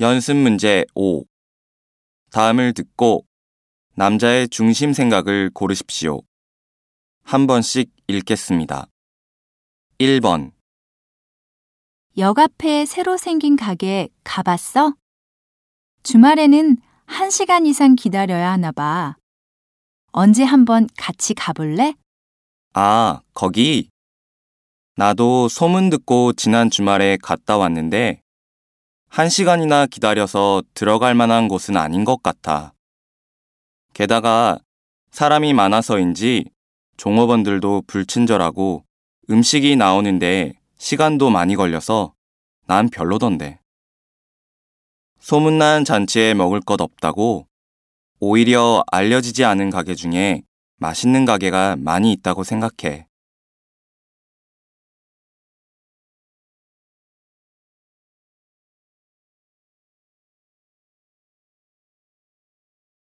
연습 문제 5. 다음을 듣고 남자의 중심 생각을 고르십시오. 한 번씩 읽겠습니다. 1번, 역 앞에 새로 생긴 가게 가봤어? 주말에는 한 시간 이상 기다려야 하나 봐. 언제 한번 같이 가볼래? 아, 거기. 나도 소문 듣고 지난 주말에 갔다 왔는데, 한 시간이나 기다려서 들어갈 만한 곳은 아닌 것 같아. 게다가 사람이 많아서인지 종업원들도 불친절하고 음식이 나오는데 시간도 많이 걸려서 난 별로던데. 소문난 잔치에 먹을 것 없다고 오히려 알려지지 않은 가게 중에 맛있는 가게가 많이 있다고 생각해.